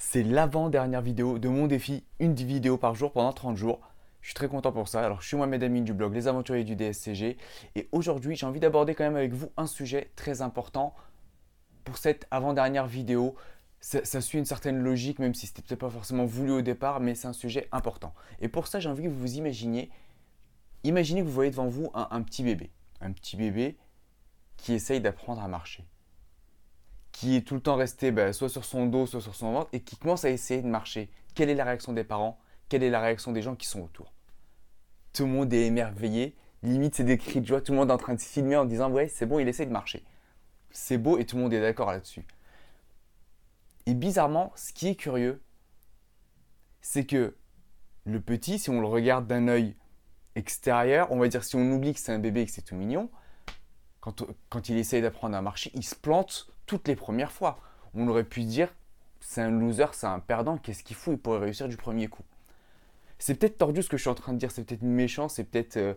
C'est l'avant-dernière vidéo de mon défi, une vidéo par jour pendant 30 jours. Je suis très content pour ça. Alors, je suis Mohamed Amin du blog Les Aventuriers du DSCG. Et aujourd'hui, j'ai envie d'aborder quand même avec vous un sujet très important pour cette avant-dernière vidéo. Ça, suit une certaine logique, même si ce n'était pas forcément voulu au départ, mais c'est un sujet important. Et pour ça, j'ai envie que vous vous imaginiez, imaginez que vous voyez devant vous un petit bébé. Un petit bébé qui essaye d'apprendre à marcher qui est tout le temps resté bah, soit sur son dos, soit sur son ventre, et qui commence à essayer de marcher. Quelle est la réaction des parents? Quelle est la réaction des gens qui sont autour? Tout le monde est émerveillé, limite c'est des cris de joie, tout le monde est en train de se filmer en disant ouais c'est bon, il essaie de marcher. C'est beau et tout le monde est d'accord là-dessus. Et bizarrement, ce qui est curieux, c'est que le petit, si on le regarde d'un œil extérieur, on va dire si on oublie que c'est un bébé et que c'est tout mignon, quand, quand il essaye d'apprendre à marcher, il se plante toutes les premières fois. On aurait pu dire c'est un loser, c'est un perdant, qu'est-ce qu'il fout Il pourrait réussir du premier coup. C'est peut-être tordu ce que je suis en train de dire, c'est peut-être méchant, c'est peut-être. Euh,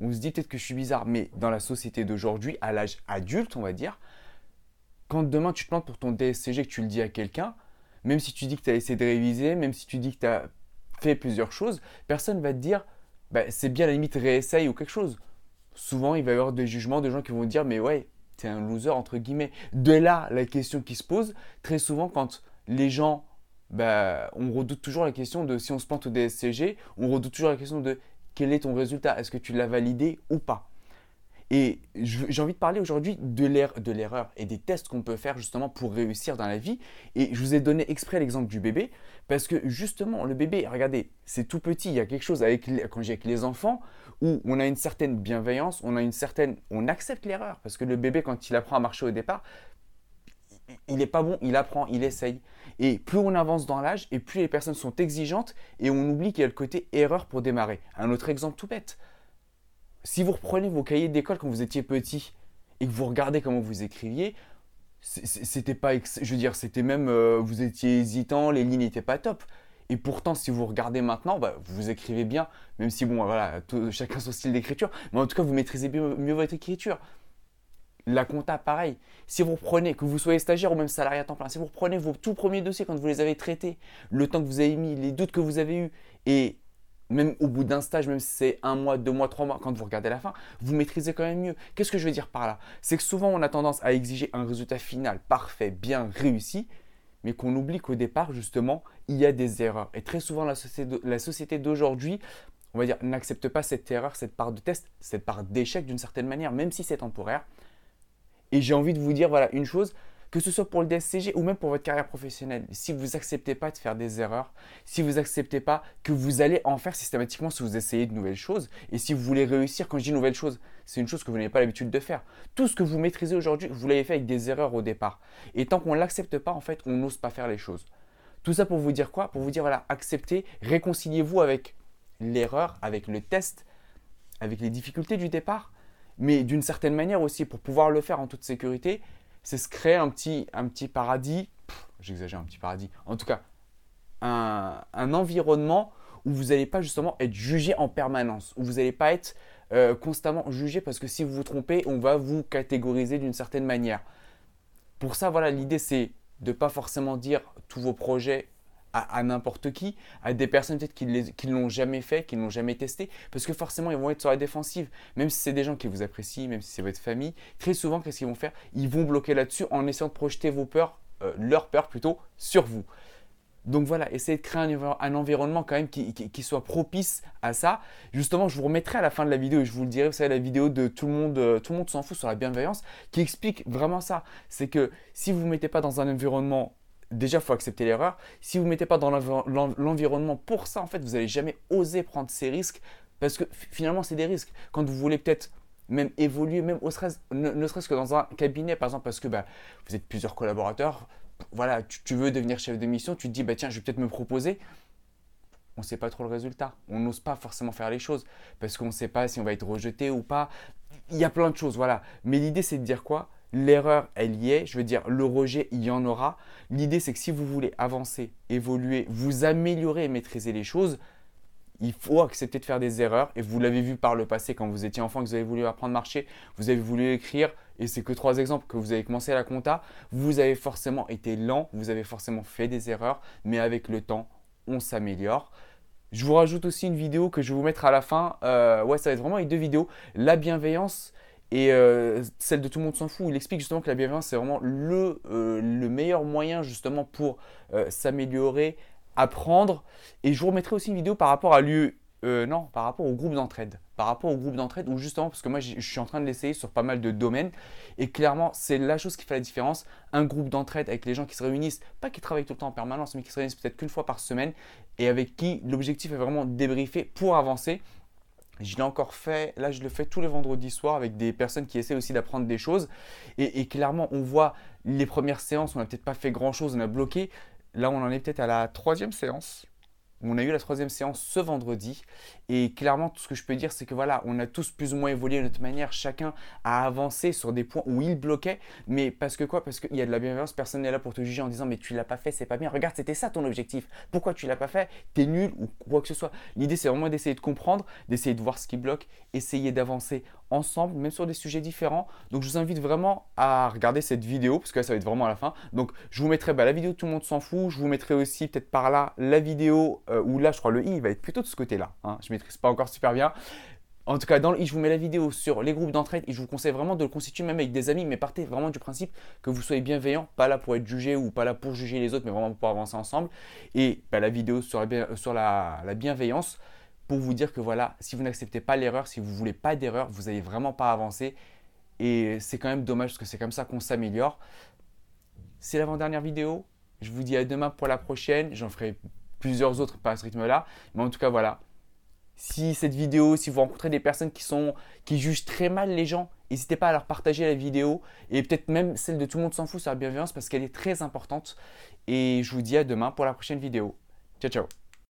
on se dit peut-être que je suis bizarre, mais dans la société d'aujourd'hui, à l'âge adulte, on va dire, quand demain tu te plantes pour ton DSCG que tu le dis à quelqu'un, même si tu dis que tu as essayé de réviser, même si tu dis que tu as fait plusieurs choses, personne va te dire bah, c'est bien la limite réessaye ou quelque chose. Souvent, il va y avoir des jugements de gens qui vont dire mais ouais, es un loser entre guillemets. De là la question qui se pose très souvent quand les gens, bah, on redoute toujours la question de si on se plante au DSCG, on redoute toujours la question de quel est ton résultat, est-ce que tu l'as validé ou pas? Et j'ai envie de parler aujourd'hui de l'erreur et des tests qu'on peut faire justement pour réussir dans la vie. Et je vous ai donné exprès l'exemple du bébé parce que justement, le bébé, regardez, c'est tout petit. Il y a quelque chose avec quand j'ai avec les enfants où on a une certaine bienveillance, on a une certaine, on accepte l'erreur parce que le bébé, quand il apprend à marcher au départ, il n'est pas bon, il apprend, il essaye. Et plus on avance dans l'âge, et plus les personnes sont exigeantes, et on oublie qu'il y a le côté erreur pour démarrer. Un autre exemple tout bête si vous reprenez vos cahiers d'école quand vous étiez petit et que vous regardez comment vous écriviez, c'était pas, je veux dire, c'était même, euh, vous étiez hésitant, les lignes n'étaient pas top. Et pourtant, si vous regardez maintenant, bah, vous écrivez bien, même si, bon, voilà, chacun son style d'écriture, mais en tout cas, vous maîtrisez mieux, votre écriture. La compta, pareil. Si vous reprenez, que vous soyez stagiaire ou même salarié à temps plein, si vous reprenez vos tout premiers dossiers quand vous les avez traités, le temps que vous avez mis, les doutes que vous avez eus, et même au bout d'un stage, même si c'est un mois, deux mois, trois mois, quand vous regardez la fin, vous maîtrisez quand même mieux. Qu'est-ce que je veux dire par là? C'est que souvent on a tendance à exiger un résultat final parfait, bien réussi, mais qu'on oublie qu'au départ, justement, il y a des erreurs. Et très souvent, la société d'aujourd'hui, on va dire, n'accepte pas cette erreur, cette part de test, cette part d'échec d'une certaine manière, même si c'est temporaire. Et j'ai envie de vous dire, voilà, une chose, que ce soit pour le DSCG ou même pour votre carrière professionnelle, si vous n'acceptez pas de faire des erreurs, si vous n'acceptez pas que vous allez en faire systématiquement si vous essayez de nouvelles choses, et si vous voulez réussir, quand je dis nouvelles choses, c'est une chose que vous n'avez pas l'habitude de faire. Tout ce que vous maîtrisez aujourd'hui, vous l'avez fait avec des erreurs au départ. Et tant qu'on l'accepte pas, en fait, on n'ose pas faire les choses. Tout ça pour vous dire quoi? Pour vous dire, voilà, acceptez, réconciliez-vous avec l'erreur, avec le test, avec les difficultés du départ, mais d'une certaine manière aussi, pour pouvoir le faire en toute sécurité, c'est se créer un petit, paradis, j'exagère un petit paradis, en tout cas, un, environnement où vous n'allez pas justement être jugé en permanence, où vous n'allez pas être euh, constamment jugé parce que si vous vous trompez, on va vous catégoriser d'une certaine manière. Pour ça, voilà, l'idée c'est de ne pas forcément dire tous vos projets à, n'importe qui, à des personnes peut-être qui ne l'ont jamais fait, qui ne l'ont jamais testé, parce que forcément ils vont être sur la défensive, même si c'est des gens qui vous apprécient, même si c'est votre famille, très souvent qu'est-ce qu'ils vont faire? Ils vont bloquer là-dessus en essayant de projeter vos peurs, euh, leurs peurs plutôt, sur vous. Donc voilà, essayez de créer un, environnement quand même qui, soit propice à ça. Justement, je vous remettrai à la fin de la vidéo, et je vous le dirai, vous savez, la vidéo de tout le monde, euh, tout le monde s'en fout sur la bienveillance, qui explique vraiment ça. C'est que si vous ne vous mettez pas dans un environnement déjà, il faut accepter l'erreur. Si vous ne mettez pas dans l'environnement pour ça, en fait, vous n'allez jamais oser prendre ces risques parce que finalement, c'est des risques. Quand vous voulez peut-être même évoluer, même ne, serait-ce que dans un cabinet, par exemple, parce que bah, vous êtes plusieurs collaborateurs, voilà, tu, veux devenir chef de mission, tu te dis, bah, tiens, je vais peut-être me proposer. On ne sait pas trop le résultat. On n'ose pas forcément faire les choses parce qu'on ne sait pas si on va être rejeté ou pas. Il y a plein de choses, voilà. Mais l'idée, c'est de dire quoi? L'erreur, elle y est. Je veux dire, le rejet, il y en aura. L'idée, c'est que si vous voulez avancer, évoluer, vous améliorer et maîtriser les choses, il faut accepter de faire des erreurs. Et vous l'avez vu par le passé quand vous étiez enfant, que vous avez voulu apprendre à marcher, vous avez voulu écrire, et c'est que trois exemples que vous avez commencé à la compta, vous avez forcément été lent, vous avez forcément fait des erreurs, mais avec le temps, on s'améliore. Je vous rajoute aussi une vidéo que je vais vous mettre à la fin. Euh, ouais, ça va être vraiment les deux vidéos. La bienveillance et euh, celle de tout le monde s'en fout. Il explique justement que la bienveillance, c'est vraiment le, euh, le, meilleur moyen justement pour s'améliorer, apprendre. Et je vous remettrai aussi une vidéo par rapport à l'UE. non, par rapport au groupe d'entraide. Par rapport au groupe d'entraide, où justement, parce que moi je suis en train de l'essayer sur pas mal de domaines, et clairement, c'est la chose qui fait la différence. Un groupe d'entraide avec les gens qui se réunissent, pas qui travaillent tout le temps en permanence, mais qui se réunissent peut-être qu'une fois par semaine, et avec qui l'objectif est vraiment de débriefer pour avancer. Je l'ai encore fait, là je le fais tous les vendredis soirs avec des personnes qui essaient aussi d'apprendre des choses. Et, clairement, on voit les premières séances, on n'a peut-être pas fait grand-chose, on a bloqué. Là, on en est peut-être à la troisième séance. On a eu la troisième séance ce vendredi et clairement tout ce que je peux dire c'est que voilà on a tous plus ou moins évolué de notre manière, chacun a avancé sur des points où il bloquait, mais parce que quoi? Parce qu'il y a de la bienveillance, personne n'est là pour te juger en disant mais tu l'as pas fait, c'est pas bien, regarde c'était ça ton objectif, pourquoi tu l'as pas fait, t'es nul ou quoi que ce soit. L'idée c'est vraiment d'essayer de comprendre, d'essayer de voir ce qui bloque, essayer d'avancer ensemble, même sur des sujets différents. Donc je vous invite vraiment à regarder cette vidéo, parce que ça va être vraiment à la fin. Donc je vous mettrai bah, la vidéo Tout le monde s'en fout, je vous mettrai aussi peut-être par là la vidéo euh, où là je crois le i va être plutôt de ce côté-là. Hein. Je maîtrise pas encore super bien. En tout cas, dans le i, je vous mets la vidéo sur les groupes d'entraide et je vous conseille vraiment de le constituer même avec des amis, mais partez vraiment du principe que vous soyez bienveillant, pas là pour être jugé ou pas là pour juger les autres, mais vraiment pour avancer ensemble. Et bah, la vidéo la, sur la bienveillance, pour vous dire que voilà, si vous n'acceptez pas l'erreur, si vous ne voulez pas d'erreur, vous n'allez vraiment pas avancer. Et c'est quand même dommage parce que c'est comme ça qu'on s'améliore. C'est l'avant-dernière vidéo. Je vous dis à demain pour la prochaine. J'en ferai plusieurs autres par ce rythme-là. Mais en tout cas, voilà. Si cette vidéo, si vous rencontrez des personnes qui, sont, qui jugent très mal les gens, n'hésitez pas à leur partager la vidéo. Et peut-être même celle de tout le monde s'en fout sur la bienveillance parce qu'elle est très importante. Et je vous dis à demain pour la prochaine vidéo. Ciao, ciao